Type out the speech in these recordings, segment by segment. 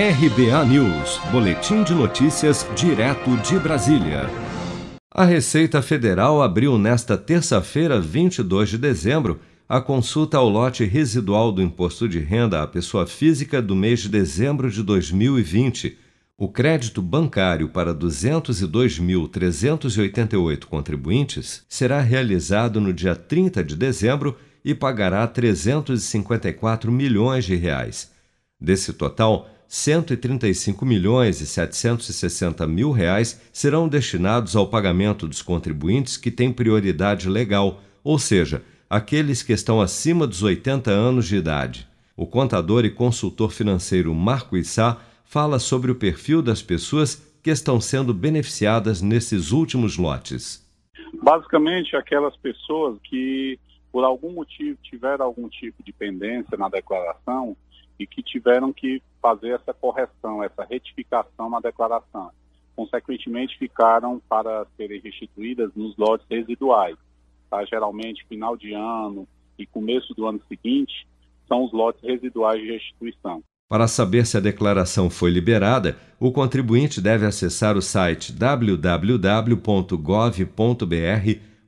RBA News, Boletim de Notícias, direto de Brasília. A Receita Federal abriu nesta terça-feira, 22 de dezembro, a consulta ao lote residual do imposto de renda à pessoa física do mês de dezembro de 2020. O crédito bancário para 202.388 contribuintes será realizado no dia 30 de dezembro e pagará 354 milhões de reais. Desse total, 135 milhões e 760 mil reais serão destinados ao pagamento dos contribuintes que têm prioridade legal, ou seja, aqueles que estão acima dos 80 anos de idade. O contador e consultor financeiro Marco Issá fala sobre o perfil das pessoas que estão sendo beneficiadas nesses últimos lotes. Basicamente, aquelas pessoas que, por algum motivo, tiveram algum tipo de pendência na declaração e que tiveram que fazer essa correção, essa retificação na declaração. Consequentemente, ficaram para serem restituídas nos lotes residuais. Tá? Geralmente, final de ano e começo do ano seguinte são os lotes residuais de restituição. Para saber se a declaração foi liberada, o contribuinte deve acessar o site www.gov.br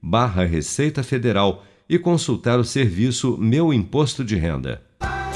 barra Receita Federal e consultar o serviço Meu Imposto de Renda.